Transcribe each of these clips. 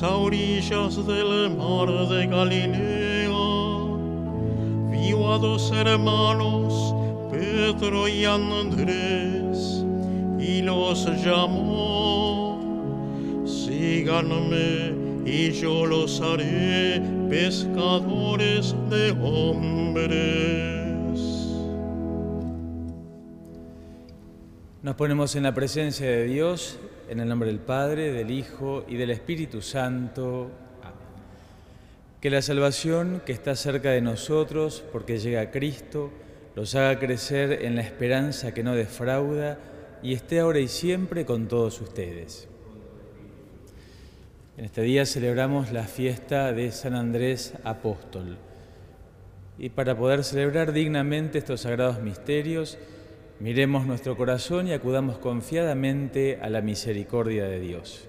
A orillas del mar de Galilea vio a dos hermanos, Pedro y Andrés, y los llamó, síganme y yo los haré pescadores de hombres. Nos ponemos en la presencia de Dios, en el nombre del Padre, del Hijo y del Espíritu Santo. Amén. Que la salvación que está cerca de nosotros, porque llega a Cristo, los haga crecer en la esperanza que no defrauda y esté ahora y siempre con todos ustedes. En este día celebramos la fiesta de San Andrés Apóstol. Y para poder celebrar dignamente estos sagrados misterios, Miremos nuestro corazón y acudamos confiadamente a la misericordia de Dios.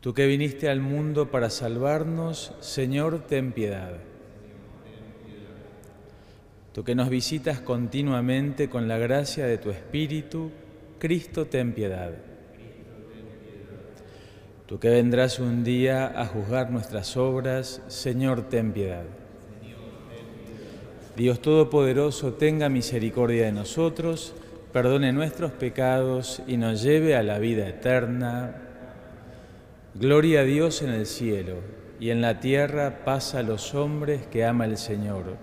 Tú que viniste al mundo para salvarnos, Señor, ten piedad. Tú que nos visitas continuamente con la gracia de tu Espíritu, Cristo, ten piedad. Tú que vendrás un día a juzgar nuestras obras, Señor, ten piedad. Dios Todopoderoso, tenga misericordia de nosotros, perdone nuestros pecados y nos lleve a la vida eterna. Gloria a Dios en el cielo y en la tierra paz a los hombres que ama el Señor.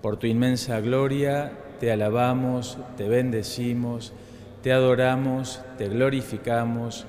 Por tu inmensa gloria te alabamos, te bendecimos, te adoramos, te glorificamos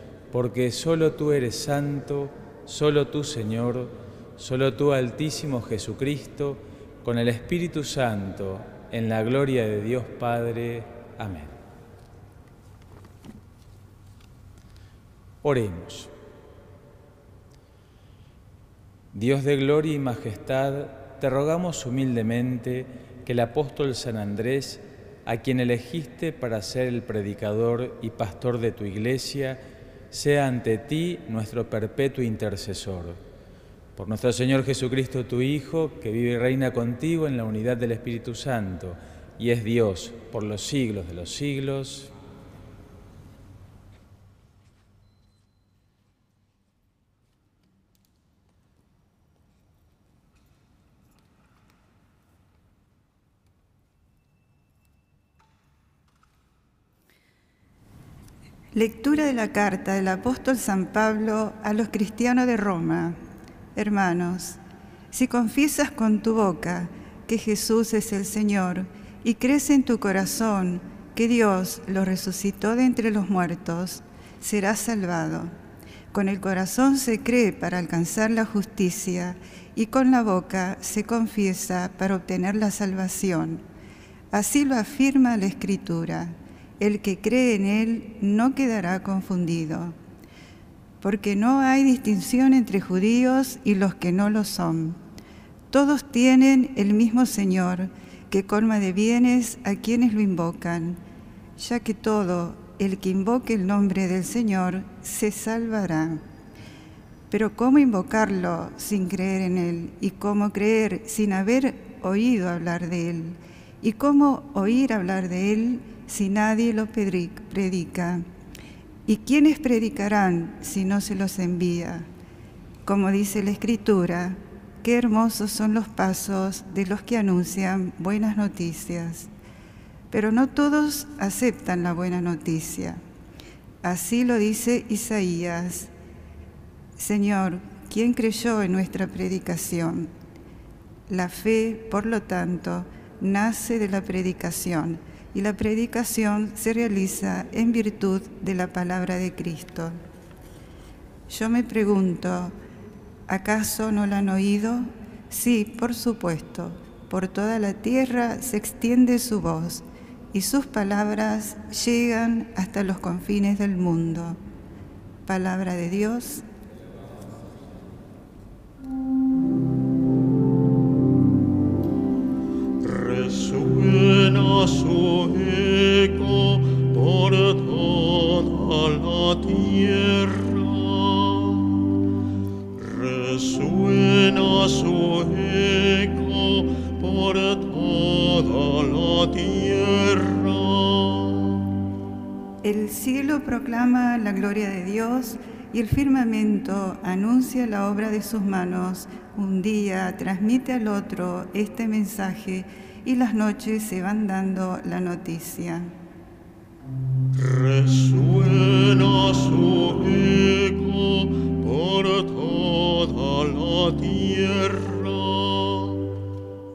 porque solo tú eres santo, solo tú Señor, solo tú Altísimo Jesucristo, con el Espíritu Santo, en la gloria de Dios Padre. Amén. Oremos. Dios de gloria y majestad, te rogamos humildemente que el apóstol San Andrés, a quien elegiste para ser el predicador y pastor de tu iglesia, sea ante ti nuestro perpetuo intercesor. Por nuestro Señor Jesucristo, tu Hijo, que vive y reina contigo en la unidad del Espíritu Santo, y es Dios por los siglos de los siglos. Lectura de la carta del apóstol San Pablo a los cristianos de Roma. Hermanos, si confiesas con tu boca que Jesús es el Señor y crees en tu corazón que Dios lo resucitó de entre los muertos, serás salvado. Con el corazón se cree para alcanzar la justicia y con la boca se confiesa para obtener la salvación. Así lo afirma la Escritura el que cree en Él no quedará confundido, porque no hay distinción entre judíos y los que no lo son. Todos tienen el mismo Señor, que colma de bienes a quienes lo invocan, ya que todo el que invoque el nombre del Señor se salvará. Pero ¿cómo invocarlo sin creer en Él? ¿Y cómo creer sin haber oído hablar de Él? ¿Y cómo oír hablar de Él si nadie lo predica? ¿Y quiénes predicarán si no se los envía? Como dice la Escritura, qué hermosos son los pasos de los que anuncian buenas noticias. Pero no todos aceptan la buena noticia. Así lo dice Isaías. Señor, ¿quién creyó en nuestra predicación? La fe, por lo tanto, nace de la predicación y la predicación se realiza en virtud de la palabra de Cristo. Yo me pregunto, ¿acaso no la han oído? Sí, por supuesto, por toda la tierra se extiende su voz, y sus palabras llegan hasta los confines del mundo. Palabra de Dios. El cielo proclama la gloria de Dios y el firmamento anuncia la obra de sus manos. Un día transmite al otro este mensaje y las noches se van dando la noticia. Resuena su eco por toda la tierra.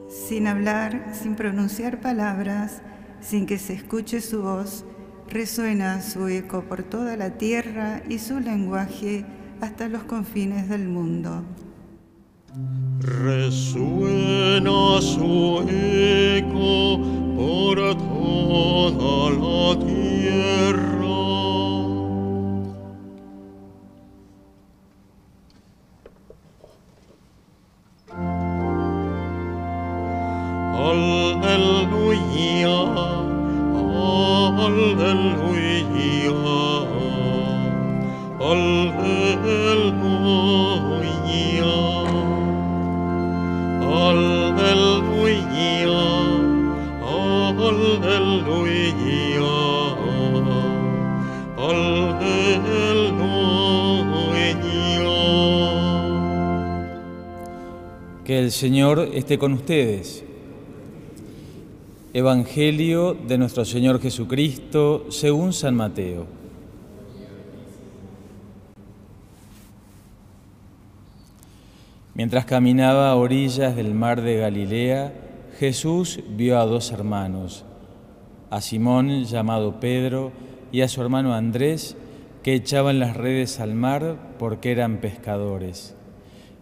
Sin hablar, sin pronunciar palabras, sin que se escuche su voz, resuena su eco por toda la tierra y su lenguaje hasta los confines del mundo. Resuena su eco por toda la tierra. Aleluya, Que el Señor esté con ustedes. Evangelio de nuestro Señor Jesucristo según San Mateo. Mientras caminaba a orillas del mar de Galilea, Jesús vio a dos hermanos, a Simón llamado Pedro y a su hermano Andrés, que echaban las redes al mar porque eran pescadores.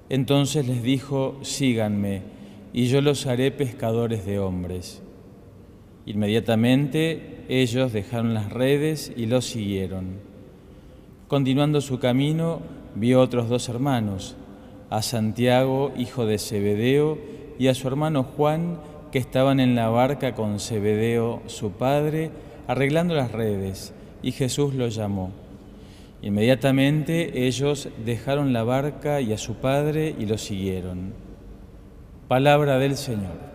Entonces les dijo, síganme, y yo los haré pescadores de hombres. Inmediatamente ellos dejaron las redes y los siguieron. Continuando su camino, vio otros dos hermanos, a Santiago, hijo de Zebedeo, y a su hermano Juan, que estaban en la barca con Zebedeo, su padre, arreglando las redes, y Jesús los llamó. Inmediatamente ellos dejaron la barca y a su padre y lo siguieron. Palabra del Señor.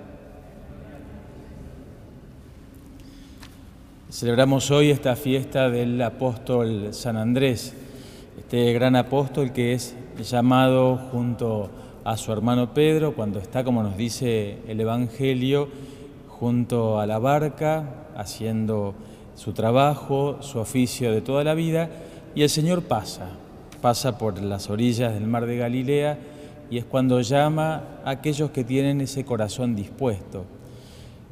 Celebramos hoy esta fiesta del apóstol San Andrés, este gran apóstol que es llamado junto a su hermano Pedro cuando está, como nos dice el Evangelio, junto a la barca, haciendo su trabajo, su oficio de toda la vida, y el Señor pasa, pasa por las orillas del mar de Galilea y es cuando llama a aquellos que tienen ese corazón dispuesto.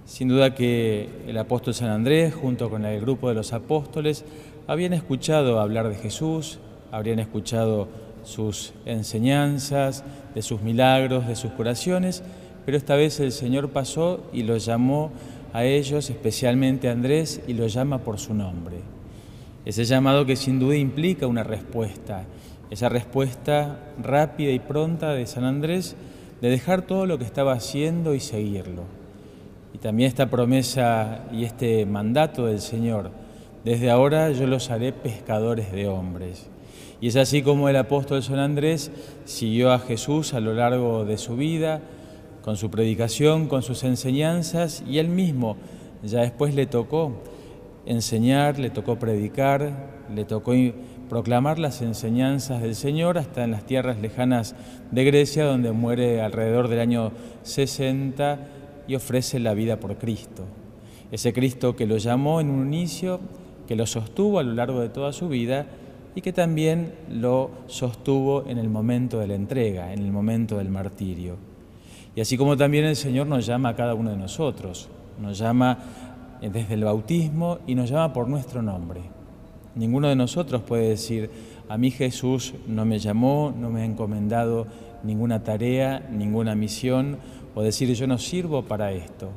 Sin duda que el apóstol San Andrés, junto con el grupo de los apóstoles, habían escuchado hablar de Jesús, habrían escuchado sus enseñanzas, de sus milagros, de sus curaciones, pero esta vez el Señor pasó y los llamó a ellos, especialmente a Andrés, y los llama por su nombre. Ese llamado que sin duda implica una respuesta, esa respuesta rápida y pronta de San Andrés de dejar todo lo que estaba haciendo y seguirlo. Y también esta promesa y este mandato del Señor, desde ahora yo los haré pescadores de hombres. Y es así como el apóstol San Andrés siguió a Jesús a lo largo de su vida, con su predicación, con sus enseñanzas, y él mismo ya después le tocó enseñar, le tocó predicar, le tocó proclamar las enseñanzas del Señor hasta en las tierras lejanas de Grecia, donde muere alrededor del año 60 y ofrece la vida por Cristo. Ese Cristo que lo llamó en un inicio, que lo sostuvo a lo largo de toda su vida y que también lo sostuvo en el momento de la entrega, en el momento del martirio. Y así como también el Señor nos llama a cada uno de nosotros, nos llama desde el bautismo y nos llama por nuestro nombre. Ninguno de nosotros puede decir, a mí Jesús no me llamó, no me ha encomendado ninguna tarea, ninguna misión, o decir yo no sirvo para esto.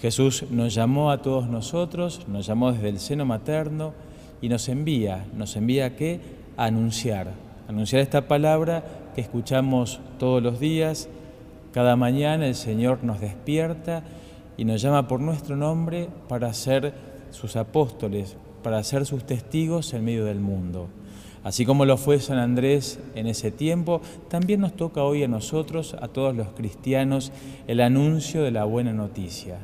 Jesús nos llamó a todos nosotros, nos llamó desde el seno materno y nos envía, nos envía a qué? A anunciar, anunciar esta palabra que escuchamos todos los días. Cada mañana el Señor nos despierta y nos llama por nuestro nombre para ser sus apóstoles, para ser sus testigos en medio del mundo. Así como lo fue San Andrés en ese tiempo, también nos toca hoy a nosotros, a todos los cristianos, el anuncio de la buena noticia.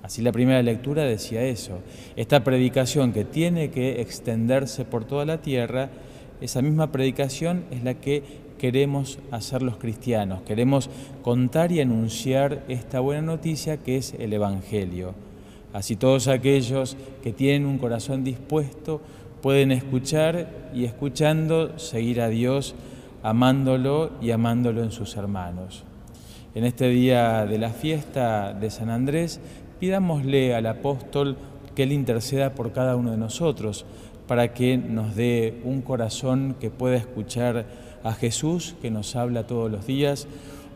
Así la primera lectura decía eso. Esta predicación que tiene que extenderse por toda la tierra, esa misma predicación es la que queremos hacer los cristianos. Queremos contar y anunciar esta buena noticia que es el Evangelio. Así todos aquellos que tienen un corazón dispuesto pueden escuchar y escuchando seguir a Dios, amándolo y amándolo en sus hermanos. En este día de la fiesta de San Andrés, pidámosle al apóstol que él interceda por cada uno de nosotros, para que nos dé un corazón que pueda escuchar a Jesús, que nos habla todos los días,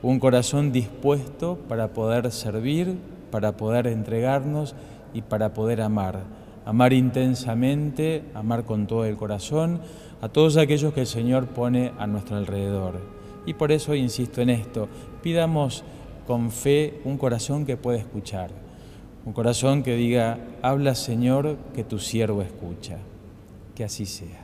un corazón dispuesto para poder servir, para poder entregarnos y para poder amar amar intensamente, amar con todo el corazón a todos aquellos que el Señor pone a nuestro alrededor. Y por eso insisto en esto, pidamos con fe un corazón que pueda escuchar, un corazón que diga, habla Señor, que tu siervo escucha. Que así sea.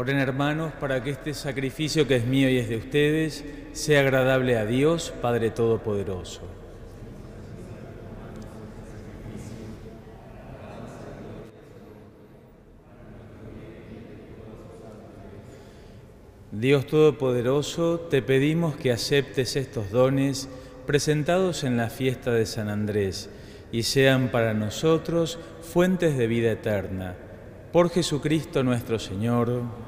Oren hermanos para que este sacrificio que es mío y es de ustedes sea agradable a Dios, Padre Todopoderoso. Dios Todopoderoso, te pedimos que aceptes estos dones presentados en la fiesta de San Andrés y sean para nosotros fuentes de vida eterna. Por Jesucristo nuestro Señor.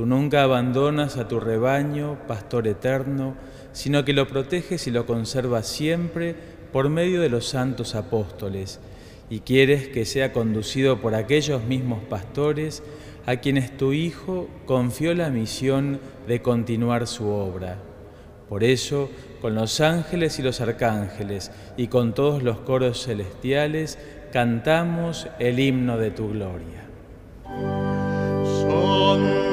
Tú nunca abandonas a tu rebaño, pastor eterno, sino que lo proteges y lo conservas siempre por medio de los santos apóstoles, y quieres que sea conducido por aquellos mismos pastores a quienes tu Hijo confió la misión de continuar su obra. Por eso, con los ángeles y los arcángeles y con todos los coros celestiales, cantamos el himno de tu gloria. Santo,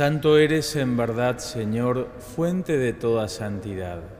Santo eres en verdad, Señor, fuente de toda santidad.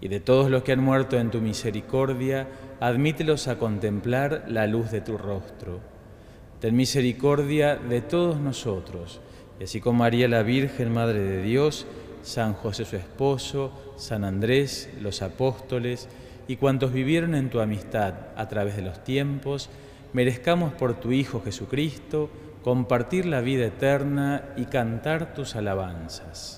y de todos los que han muerto en tu misericordia, admítelos a contemplar la luz de tu rostro. Ten misericordia de todos nosotros, y así como María la Virgen, Madre de Dios, San José su esposo, San Andrés, los apóstoles y cuantos vivieron en tu amistad a través de los tiempos, merezcamos por tu Hijo Jesucristo compartir la vida eterna y cantar tus alabanzas.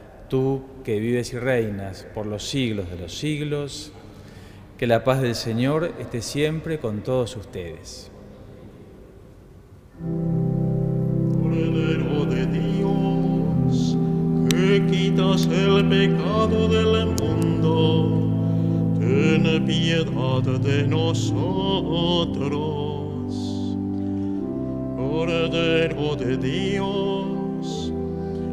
Tú que vives y reinas por los siglos de los siglos, que la paz del Señor esté siempre con todos ustedes. Cordero de Dios, que quitas el pecado del mundo, ten piedad de nosotros. Cordero de Dios,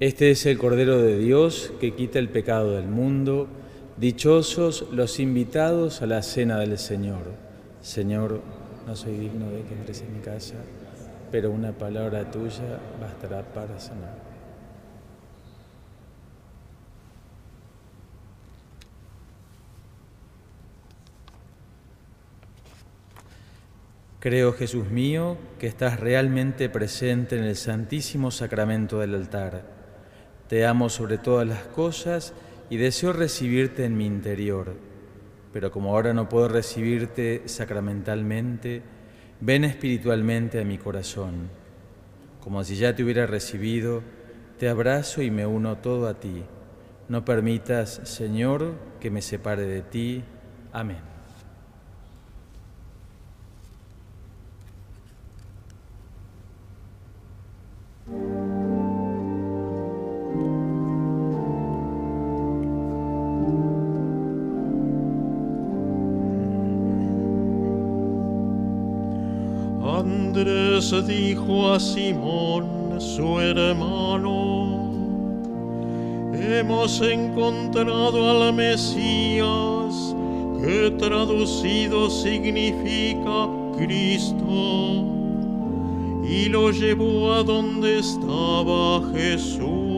Este es el Cordero de Dios que quita el pecado del mundo. Dichosos los invitados a la cena del Señor. Señor, no soy digno de que entres en mi casa, pero una palabra tuya bastará para sanar. Creo, Jesús mío, que estás realmente presente en el Santísimo Sacramento del altar. Te amo sobre todas las cosas y deseo recibirte en mi interior. Pero como ahora no puedo recibirte sacramentalmente, ven espiritualmente a mi corazón. Como si ya te hubiera recibido, te abrazo y me uno todo a ti. No permitas, Señor, que me separe de ti. Amén. Dijo a Simón, su hermano, hemos encontrado al Mesías, que traducido significa Cristo, y lo llevó a donde estaba Jesús.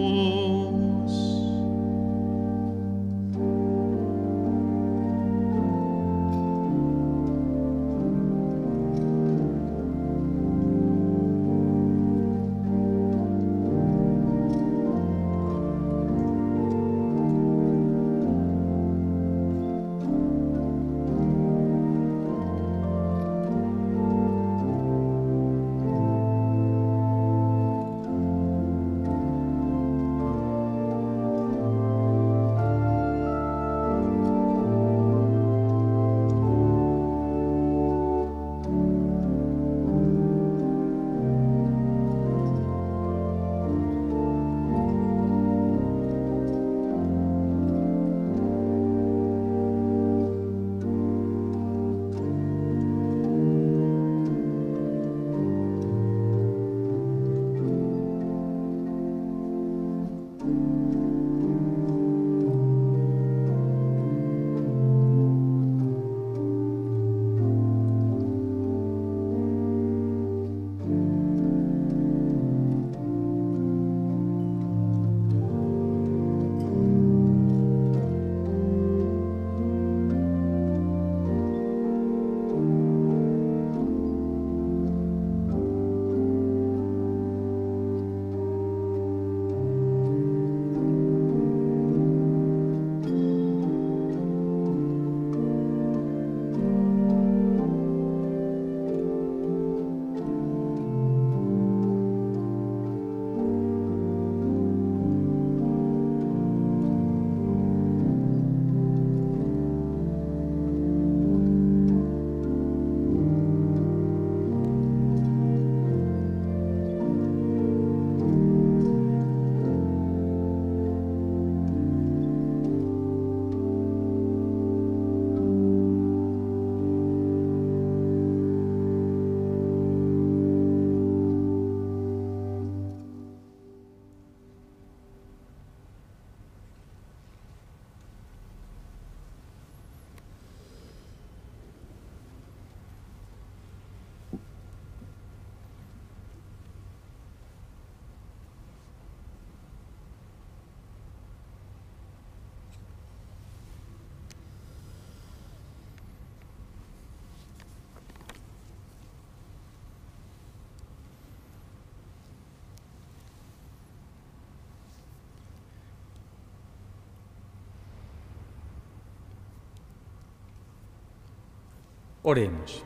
Oremos.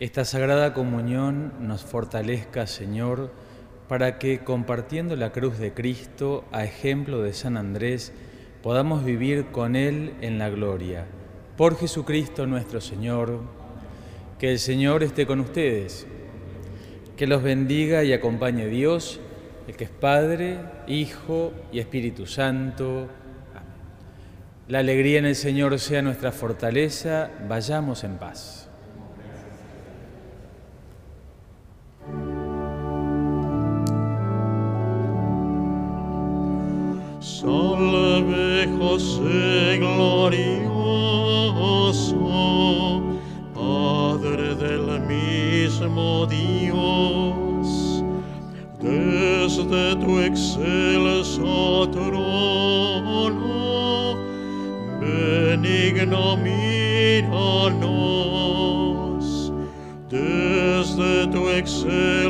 Esta sagrada comunión nos fortalezca, Señor, para que compartiendo la cruz de Cristo, a ejemplo de San Andrés, podamos vivir con Él en la gloria. Por Jesucristo nuestro Señor, que el Señor esté con ustedes, que los bendiga y acompañe Dios, el que es Padre, Hijo y Espíritu Santo. La alegría en el Señor sea nuestra fortaleza, vayamos en paz. Salve José glorioso, desde